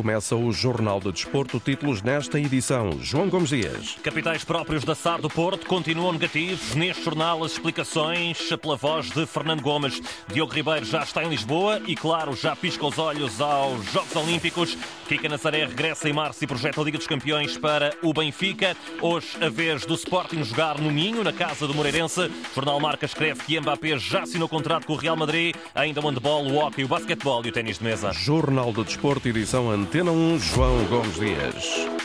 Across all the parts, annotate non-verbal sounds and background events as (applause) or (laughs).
começa o Jornal de Desporto. Títulos nesta edição. João Gomes Dias. Capitais próprios da SAR do Porto continuam negativos. Neste jornal, as explicações pela voz de Fernando Gomes. Diogo Ribeiro já está em Lisboa e, claro, já pisca os olhos aos Jogos Olímpicos. Kika Nazaré regressa em março e projeta a Liga dos Campeões para o Benfica. Hoje, a vez do Sporting jogar no Minho, na casa do Moreirense. O jornal Marca escreve que Mbappé já assinou contrato com o Real Madrid. Ainda o handball, o hockey, o basquetebol e o ténis de mesa. Jornal de Desporto, edição Antena 1, João Gomes Dias.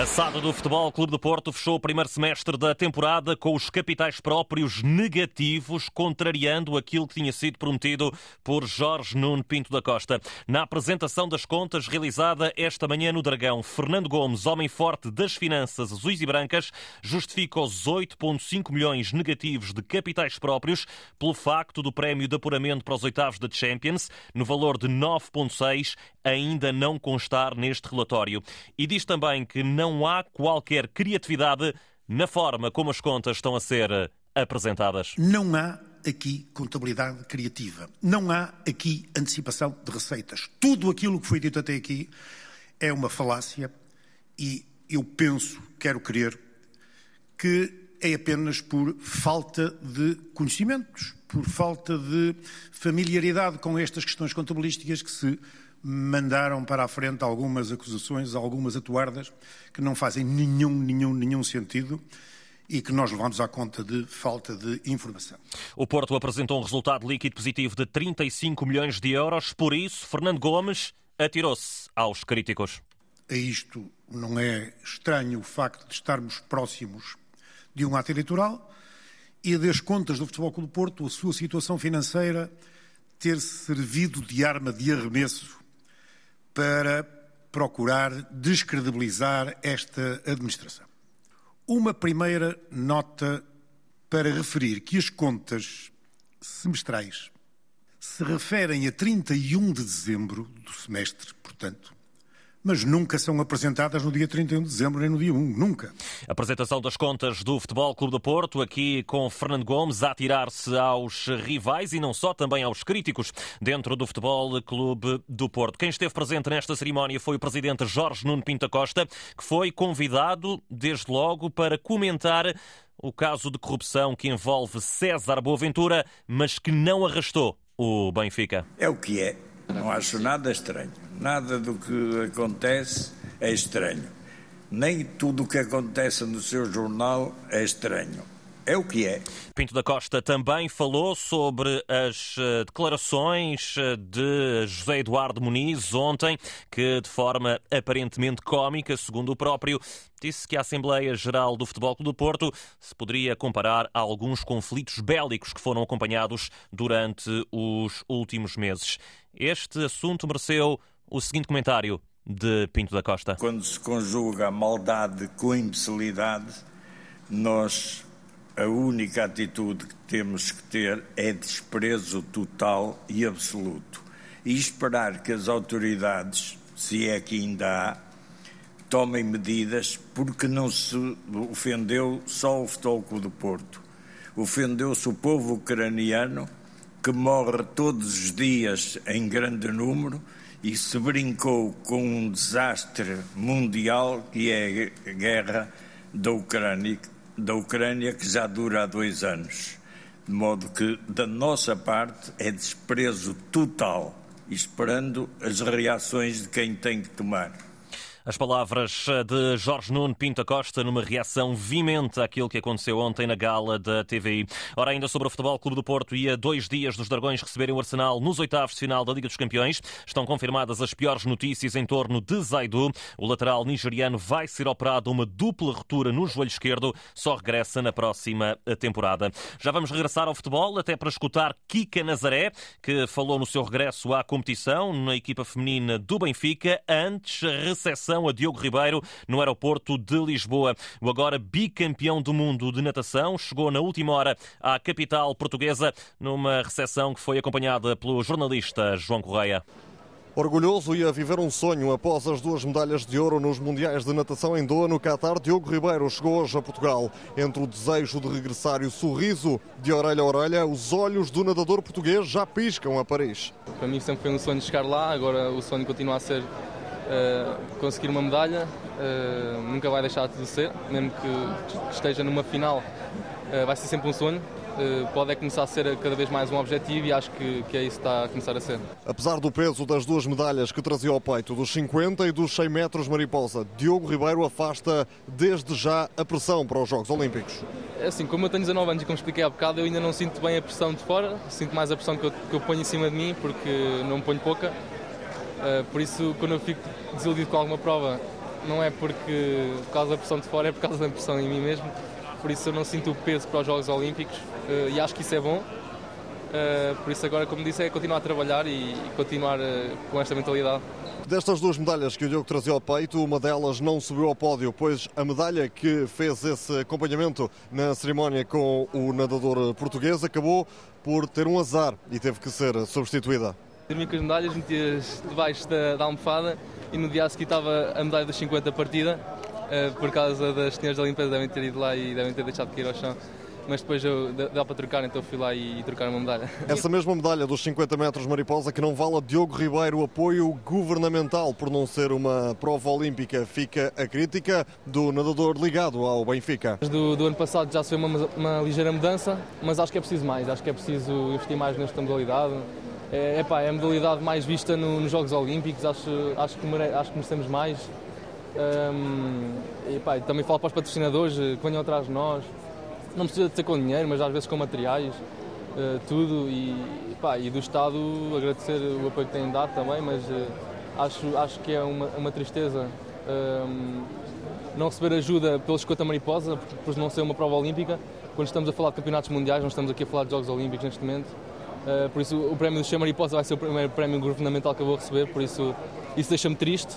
A SAD do Futebol Clube do Porto fechou o primeiro semestre da temporada com os capitais próprios negativos, contrariando aquilo que tinha sido prometido por Jorge Nuno Pinto da Costa. Na apresentação das contas realizada esta manhã no Dragão, Fernando Gomes, homem forte das finanças azuis e brancas, justifica os 8,5 milhões negativos de capitais próprios pelo facto do prémio de apuramento para os oitavos da Champions, no valor de 9,6, ainda não constar neste relatório. E diz também que não não há qualquer criatividade na forma como as contas estão a ser apresentadas. Não há aqui contabilidade criativa. Não há aqui antecipação de receitas. Tudo aquilo que foi dito até aqui é uma falácia e eu penso, quero crer, que é apenas por falta de conhecimentos, por falta de familiaridade com estas questões contabilísticas que se mandaram para a frente algumas acusações, algumas atuardas, que não fazem nenhum, nenhum, nenhum sentido e que nós levamos à conta de falta de informação. O Porto apresentou um resultado líquido positivo de 35 milhões de euros, por isso, Fernando Gomes atirou-se aos críticos. A isto não é estranho o facto de estarmos próximos de um ato eleitoral e das contas do Futebol Clube do Porto, a sua situação financeira ter servido de arma de arremesso para procurar descredibilizar esta administração. Uma primeira nota para referir que as contas semestrais se referem a 31 de dezembro do semestre, portanto, mas nunca são apresentadas no dia 31 de dezembro nem no dia 1, nunca. Apresentação das contas do Futebol Clube do Porto, aqui com Fernando Gomes a tirar-se aos rivais e não só, também aos críticos dentro do Futebol Clube do Porto. Quem esteve presente nesta cerimónia foi o presidente Jorge Nuno Pinta Costa, que foi convidado, desde logo, para comentar o caso de corrupção que envolve César Boaventura, mas que não arrastou o Benfica. É o que é. Não acho nada estranho. Nada do que acontece é estranho. Nem tudo o que acontece no seu jornal é estranho. É o que é. Pinto da Costa também falou sobre as eh, declarações eh, de José Eduardo Muniz ontem, que de forma aparentemente cómica, segundo o próprio, disse que a Assembleia Geral do Futebol Clube do Porto se poderia comparar a alguns conflitos bélicos que foram acompanhados durante os últimos meses. Este assunto mereceu o seguinte comentário de Pinto da Costa. Quando se conjuga a maldade com a imbecilidade, nós a única atitude que temos que ter é desprezo total e absoluto. E esperar que as autoridades, se é que ainda há, tomem medidas, porque não se ofendeu só o Futebol Clube do Porto. Ofendeu-se o povo ucraniano, que morre todos os dias em grande número, e se brincou com um desastre mundial que é a guerra da Ucrânia, da Ucrânia que já dura há dois anos. De modo que, da nossa parte, é desprezo total, esperando as reações de quem tem que tomar. As palavras de Jorge Nuno Pinto Costa numa reação vimente àquilo que aconteceu ontem na gala da TVI. Ora, ainda sobre o Futebol Clube do Porto e a dois dias dos Dragões receberem o Arsenal nos oitavos de final da Liga dos Campeões, estão confirmadas as piores notícias em torno de Zaidu. O lateral nigeriano vai ser operado uma dupla ruptura no joelho esquerdo, só regressa na próxima temporada. Já vamos regressar ao futebol, até para escutar Kika Nazaré, que falou no seu regresso à competição na equipa feminina do Benfica, antes a a Diogo Ribeiro no aeroporto de Lisboa. O agora bicampeão do mundo de natação chegou na última hora à capital portuguesa numa recepção que foi acompanhada pelo jornalista João Correia. Orgulhoso e a viver um sonho após as duas medalhas de ouro nos Mundiais de Natação em Doha, no Qatar, Diogo Ribeiro chegou hoje a Portugal. Entre o desejo de regressar e o sorriso de orelha a orelha, os olhos do nadador português já piscam a Paris. Para mim sempre foi um sonho chegar lá, agora o sonho continua a ser uh, conseguir uma medalha. Uh, nunca vai deixar de ser, mesmo que esteja numa final, uh, vai ser sempre um sonho. Eh, pode é começar a ser cada vez mais um objetivo e acho que, que é isso que está a começar a ser. Apesar do peso das duas medalhas que trazia ao peito, dos 50 e dos 100 metros mariposa, Diogo Ribeiro afasta desde já a pressão para os Jogos Olímpicos. É assim, como eu tenho 19 anos e como expliquei há bocado, eu ainda não sinto bem a pressão de fora, sinto mais a pressão que eu, que eu ponho em cima de mim, porque não ponho pouca. Uh, por isso, quando eu fico desiludido com alguma prova, não é porque por causa da pressão de fora, é por causa da pressão em mim mesmo por isso eu não sinto o peso para os Jogos Olímpicos uh, e acho que isso é bom. Uh, por isso agora, como disse, é continuar a trabalhar e, e continuar com esta mentalidade. Destas duas medalhas que o Diogo trazia ao peito, uma delas não subiu ao pódio, pois a medalha que fez esse acompanhamento na cerimónia com o nadador português acabou por ter um azar e teve que ser substituída. Dormi com as medalhas, meti-as debaixo da, da almofada e no dia a seguir estava a medalha dos 50 partida eh, por causa das senhoras da limpeza devem ter ido lá e devem ter deixado de cair ao chão. Mas depois eu, dá para trocar, então fui lá e, e trocar uma medalha. Essa mesma medalha dos 50 metros mariposa que não vale a Diogo Ribeiro apoio governamental por não ser uma prova olímpica. Fica a crítica do nadador ligado ao Benfica. Do, do ano passado já se vê uma, uma ligeira mudança, mas acho que é preciso mais. Acho que é preciso investir mais nesta modalidade. É, epá, é a modalidade mais vista no, nos Jogos Olímpicos, acho, acho, que mere, acho que merecemos mais. Um, e pá, também falo para os patrocinadores eh, que venham atrás de nós. Não precisa de ser com dinheiro, mas às vezes com materiais, uh, tudo. E, pá, e do Estado agradecer o apoio que têm dado também, mas uh, acho, acho que é uma, uma tristeza um, não receber ajuda pelo escota mariposa, por, por não ser uma prova olímpica. Quando estamos a falar de campeonatos mundiais, não estamos aqui a falar de Jogos Olímpicos neste momento. Uh, por isso, o prémio do Che Mariposa vai ser o primeiro prémio governamental que eu vou receber, por isso, isso deixa-me triste,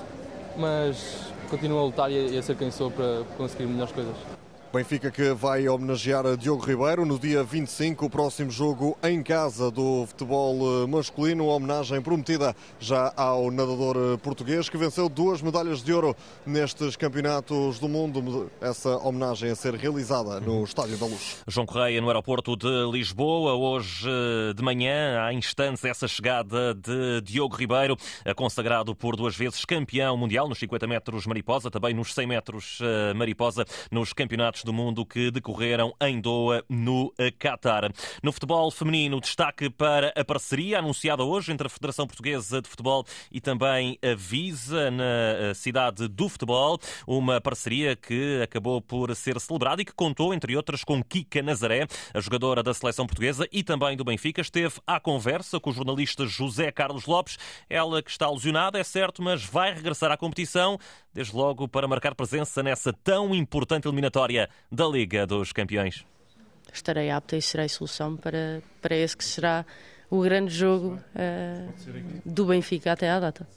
mas continuo a lutar e a ser quem sou para conseguir melhores coisas. Benfica que vai homenagear Diogo Ribeiro no dia 25, o próximo jogo em casa do futebol eh, masculino, homenagem prometida já ao nadador eh, português que venceu duas medalhas de ouro nestes campeonatos do mundo. Essa homenagem a ser realizada no Estádio da Luz. João Correia no aeroporto de Lisboa, hoje eh, de manhã, há instantes essa chegada de Diogo Ribeiro, consagrado por duas vezes campeão mundial nos 50 metros mariposa, também nos 100 metros mariposa nos campeonatos do mundo que decorreram em Doha, no Qatar. No futebol feminino, destaque para a parceria anunciada hoje entre a Federação Portuguesa de Futebol e também a Visa na eh, cidade do futebol. Uma parceria que acabou por ser celebrada e que contou, entre outras, com Kika Nazaré, a jogadora da seleção portuguesa e também do Benfica. Esteve à conversa com o jornalista José Carlos Lopes. Ela que está lesionada, é certo, mas vai regressar à competição, desde logo para marcar presença nessa tão importante eliminatória da Liga dos Campeões? Estarei apta e serei solução para, para esse que será o grande jogo uh, do Benfica até à data.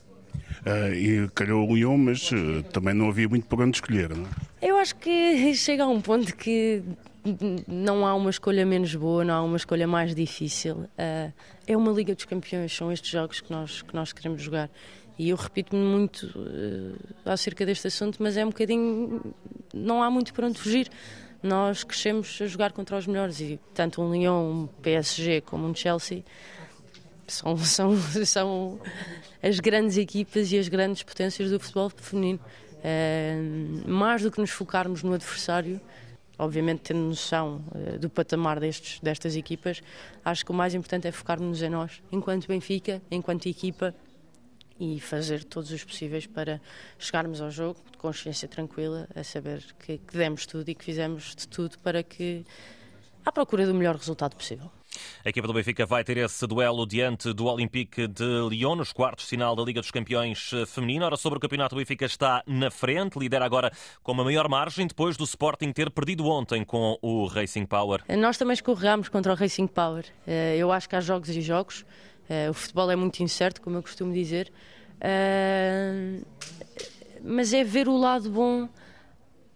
Uh, e calhou o Lyon, mas uh, também não havia muito para onde escolher, não é? Eu acho que (laughs) chega a um ponto que não há uma escolha menos boa, não há uma escolha mais difícil. Uh, é uma Liga dos Campeões, são estes jogos que nós, que nós queremos jogar. E eu repito-me muito uh, acerca deste assunto, mas é um bocadinho. Não há muito para onde fugir. Nós crescemos a jogar contra os melhores e tanto um Lyon, um PSG como um Chelsea são, são, (laughs) são as grandes equipas e as grandes potências do futebol feminino. Uh, mais do que nos focarmos no adversário, obviamente tendo noção uh, do patamar destes, destas equipas, acho que o mais importante é focarmos em nós, enquanto Benfica, enquanto equipa, e fazer todos os possíveis para chegarmos ao jogo de consciência tranquila, a saber que, que demos tudo e que fizemos de tudo para que à procura do melhor resultado possível. A equipa do Benfica vai ter esse duelo diante do Olympique de Lyon nos quartos de final da Liga dos Campeões feminino. Ora, sobre o campeonato, o Benfica está na frente, lidera agora com uma maior margem depois do Sporting ter perdido ontem com o Racing Power. Nós também escorregamos contra o Racing Power. Eh, eu acho que há jogos e jogos. Uh, o futebol é muito incerto, como eu costumo dizer, uh, mas é ver o lado bom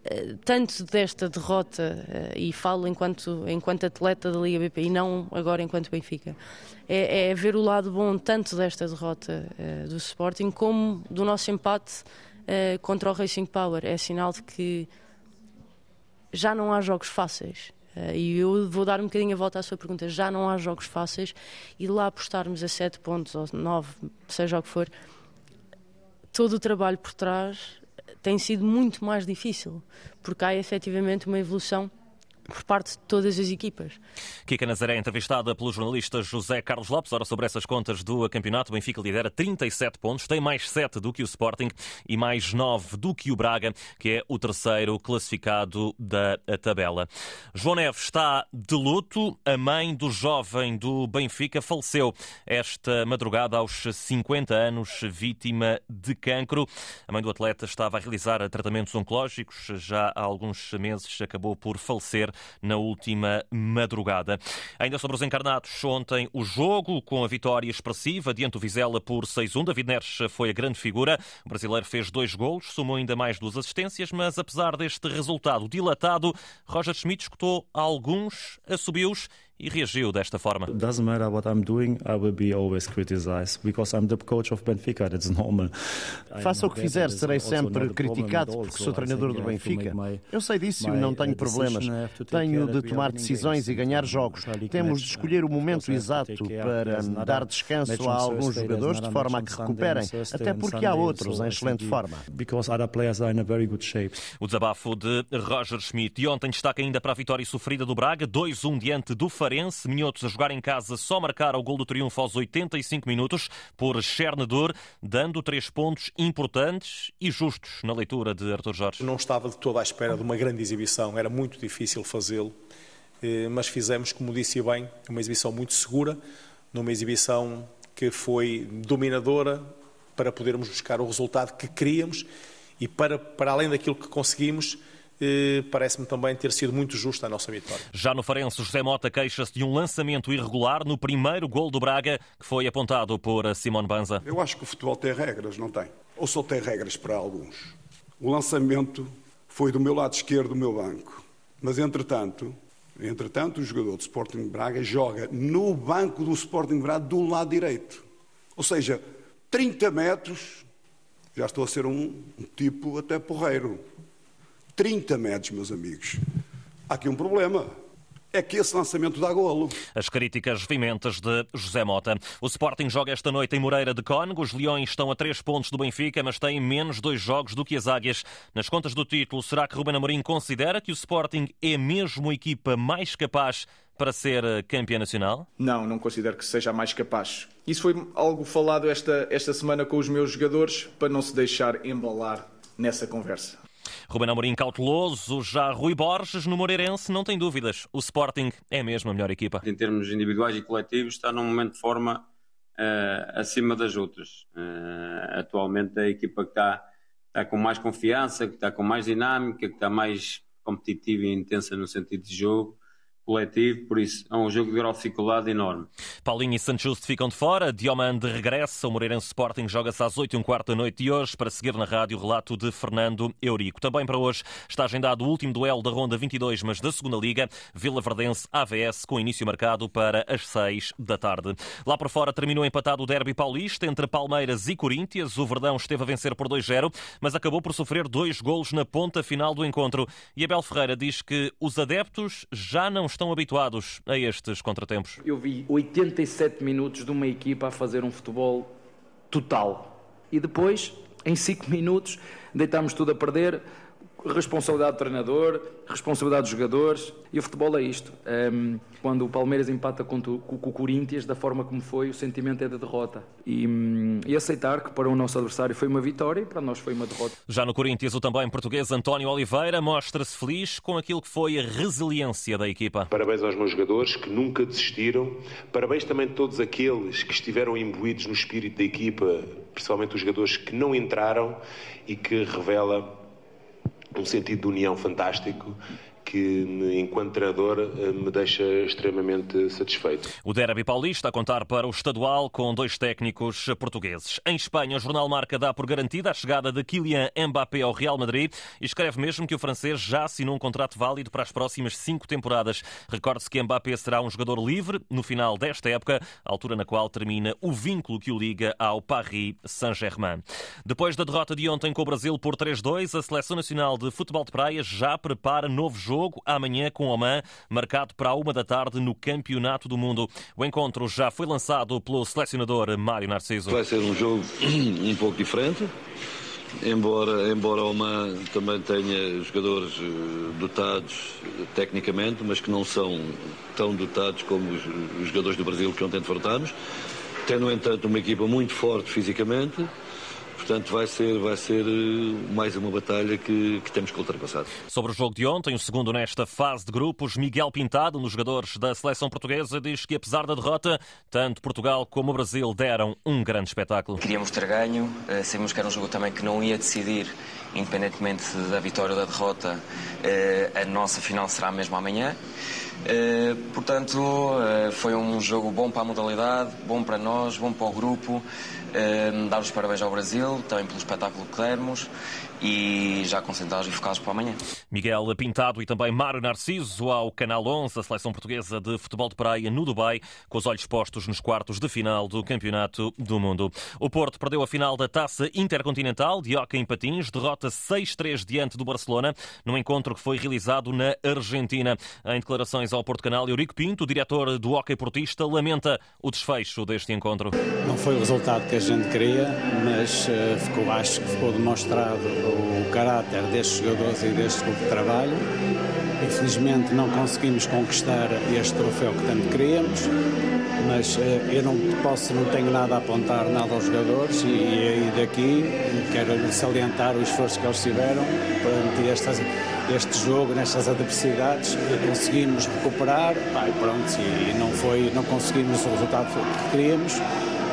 eh, tanto desta derrota, eh, e falo enquanto, enquanto atleta da Liga BP e não agora enquanto Benfica, é, é ver o lado bom tanto desta derrota uh, do Sporting como do nosso empate uh, contra o Racing Power. É sinal de que já não há jogos fáceis. Uh, e eu vou dar um bocadinho a volta à sua pergunta. Já não há jogos fáceis e lá apostarmos a 7 pontos ou 9, seja o que for, todo o trabalho por trás tem sido muito mais difícil, porque há efetivamente uma evolução por parte de todas as equipas. Kika Nazaré, entrevistada pelo jornalista José Carlos Lopes. Ora, sobre essas contas do campeonato, o Benfica lidera 37 pontos, tem mais 7 do que o Sporting e mais 9 do que o Braga, que é o terceiro classificado da tabela. João Neves está de luto. A mãe do jovem do Benfica faleceu esta madrugada aos 50 anos, vítima de cancro. A mãe do atleta estava a realizar tratamentos oncológicos. Já há alguns meses acabou por falecer na última madrugada. Ainda sobre os encarnados, ontem o jogo com a vitória expressiva diante do Vizela por 6-1. David Neres foi a grande figura. O brasileiro fez dois golos, somou ainda mais duas assistências, mas apesar deste resultado dilatado, Roger Schmidt escutou alguns assobios e reagiu desta forma. Doesn't matter what I'm doing, I will be always criticized because I'm the coach of Benfica. That's normal. Faça o que fizer, serei sempre criticado porque sou treinador do Benfica. Eu sei disso e não tenho problemas. Tenho de tomar decisões e ganhar jogos. Temos de escolher o momento exato para dar descanso a alguns jogadores de forma a que recuperem, até porque há outros em excelente forma. O desabafo de Roger Schmidt. E ontem destaca ainda para a vitória sofrida do Braga, 2-1 diante do Farense. Farense. Minhotos a jogar em casa só marcar o gol do triunfo aos 85 minutos por Chernedor, dando três pontos importantes e justos na leitura de Artur Jorge. Não estava de toda à espera de uma grande exibição, era muito difícil fazê-lo, eh, mas fizemos, como disse bem, uma exibição muito segura, numa exibição que foi dominadora para podermos buscar o resultado que queríamos e para, para além daquilo que conseguimos, parece-me também ter sido muito justa a nossa vitória. Já no Farense, José Mota queixa-se de um lançamento irregular no primeiro gol do Braga, que foi apontado por Simone Banza. Eu acho que o futebol tem regras, não tem? Ou só tem regras para alguns? O lançamento foi do meu lado esquerdo do meu banco, mas entretanto, entretanto o jogador do Sporting Braga joga no banco do Sporting Braga do lado direito. Ou seja, 30 metros, já estou a ser um, um tipo até porreiro. 30 metros, meus amigos. Há aqui um problema. É que esse lançamento dá golo. As críticas vimentas de José Mota. O Sporting joga esta noite em Moreira de Cónigo. Os Leões estão a três pontos do Benfica, mas têm menos dois jogos do que as Águias. Nas contas do título, será que Ruben Amorim considera que o Sporting é mesmo a equipa mais capaz para ser campeã nacional? Não, não considero que seja a mais capaz. Isso foi algo falado esta, esta semana com os meus jogadores para não se deixar embalar nessa conversa. Ruben Amorim cauteloso, já Rui Borges no Moreirense, não tem dúvidas. O Sporting é mesmo a melhor equipa. Em termos individuais e coletivos, está num momento de forma uh, acima das outras. Uh, atualmente a equipa que está, está com mais confiança, que está com mais dinâmica, que está mais competitiva e intensa no sentido de jogo coletivo, por isso é um jogo de grau de dificuldade enorme. Paulinho e Santos ficam de fora, Diomande regressa, o Moreirense Sporting joga-se às 8 e um quarto da noite de hoje para seguir na rádio o relato de Fernando Eurico. Também para hoje está agendado o último duelo da Ronda 22, mas da segunda Liga, Vila Verdense AVS, com início marcado para as 6 da tarde. Lá por fora terminou empatado o derby paulista entre Palmeiras e Corinthians. O Verdão esteve a vencer por 2-0, mas acabou por sofrer dois golos na ponta final do encontro. E Abel Ferreira diz que os adeptos já não estão estão habituados a estes contratempos? Eu vi 87 minutos de uma equipa a fazer um futebol total. E depois, em 5 (laughs) minutos, deitámos tudo a perder responsabilidade do treinador, responsabilidade dos jogadores. E o futebol é isto. Um, quando o Palmeiras empata com, o, com o Corinthians, da forma como foi, o sentimento é de derrota. E, um, e, aceitar que para o nosso adversário foi uma vitória e para nós foi uma derrota. Já no Corinthians, o também português António Oliveira mostra-se feliz com aquilo que foi a resiliência da equipa. Parabéns aos meus jogadores que nunca desistiram. Parabéns também a todos aqueles que estiveram imbuídos no espírito da equipa, principalmente os jogadores que não entraram e que revela um sentido de união fantástico que, enquanto treinador, me deixa extremamente satisfeito. O Derby Paulista a contar para o estadual com dois técnicos portugueses. Em Espanha, o jornal Marca dá por garantida a chegada de Kylian Mbappé ao Real Madrid e escreve mesmo que o francês já assinou um contrato válido para as próximas cinco temporadas. Recorde-se que Mbappé será um jogador livre no final desta época, altura na qual termina o vínculo que o liga ao Paris Saint-Germain. Depois da derrota de ontem com o Brasil por 3-2, a Seleção Nacional de Futebol de Praia já prepara novo jogo amanhã com Oman, marcado para a uma da tarde no Campeonato do Mundo. O encontro já foi lançado pelo selecionador Mário Narciso. Vai ser um jogo (clears throat) um pouco diferente. Embora, embora Oman também tenha jogadores eh, dotados tecnicamente, mas que não são tão dotados como os, os jogadores do Brasil que ontem enfrentámos, tem, no entanto, uma equipa muito forte fisicamente, Portanto, vai ser, vai ser eh, mais uma batalha que, que temos que ultrapassar. Sobre o jogo de ontem, o segundo nesta fase de grupos, Miguel Pintado, um dos jogadores da seleção portuguesa, diz que apesar da derrota, tanto Portugal como o Brasil deram um grande espetáculo. Queríamos ter ganho, eh, sabemos que era um jogo também que não ia decidir, independentemente da vitória ou da derrota, eh, a nossa final será mesmo amanhã. Portanto, foi um jogo bom para a modalidade, bom para nós, bom para o grupo. Dar os parabéns ao Brasil, também pelo espetáculo que demos e já concentrados e focados para amanhã. Miguel Pintado e também Mário Narciso ao Canal 11, a seleção portuguesa de futebol de praia no Dubai, com os olhos postos nos quartos de final do Campeonato do Mundo. O Porto perdeu a final da Taça Intercontinental de Hockey em Patins, derrota 6-3 diante do Barcelona, num encontro que foi realizado na Argentina. Em declarações ao Porto Canal, Eurico Pinto, diretor do Hockey Portista, lamenta o desfecho deste encontro. Não foi o resultado que a gente queria, mas uh, ficou, acho que ficou demonstrado o caráter destes jogadores e deste grupo de trabalho. Infelizmente não conseguimos conquistar este troféu que tanto queríamos, mas eh, eu não posso, não tenho nada a apontar nada aos jogadores e, e daqui quero salientar o esforço que eles tiveram perante estas, este jogo, nestas adversidades, conseguimos recuperar, pá, e pronto, e não foi, não conseguimos o resultado que queríamos,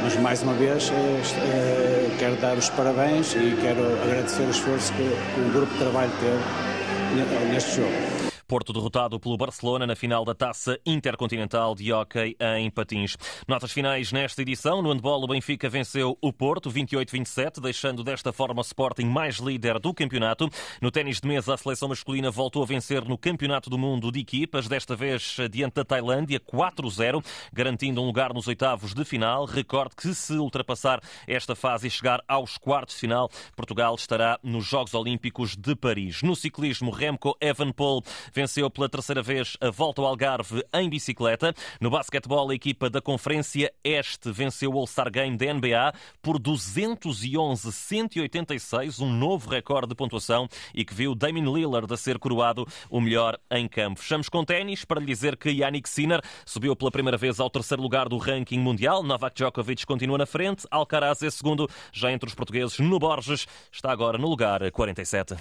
mas mais uma vez eh, eh, quero dar os parabéns e quero agradecer o esforço que, que o grupo de trabalho teve neste jogo. Porto derrotado pelo Barcelona na final da Taça Intercontinental de Hockey em Patins. Notas finais nesta edição. No handball, o Benfica venceu o Porto 28-27, deixando desta forma o Sporting mais líder do campeonato. No ténis de mesa, a seleção masculina voltou a vencer no Campeonato do Mundo de equipas, desta vez diante da Tailândia, 4-0, garantindo um lugar nos oitavos de final. Recorde que se ultrapassar esta fase e chegar aos quartos de final, Portugal estará nos Jogos Olímpicos de Paris. No ciclismo, Remco Evenepoel venceu pela terceira vez a volta ao Algarve em bicicleta. No basquetebol, a equipa da Conferência Este venceu o All-Star Game da NBA por 211-186, um novo recorde de pontuação e que viu Damien Lillard a ser coroado o melhor em campo. Fechamos com ténis para lhe dizer que Yannick Sinner subiu pela primeira vez ao terceiro lugar do ranking mundial. Novak Djokovic continua na frente. Alcaraz é segundo. Já entre os portugueses, no Borges, está agora no lugar 47.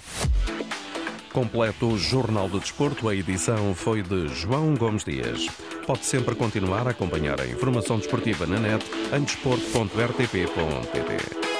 Completo o Jornal do Desporto, a edição foi de João Gomes Dias. Pode sempre continuar a acompanhar a informação desportiva na net em desporto.rtp.pt.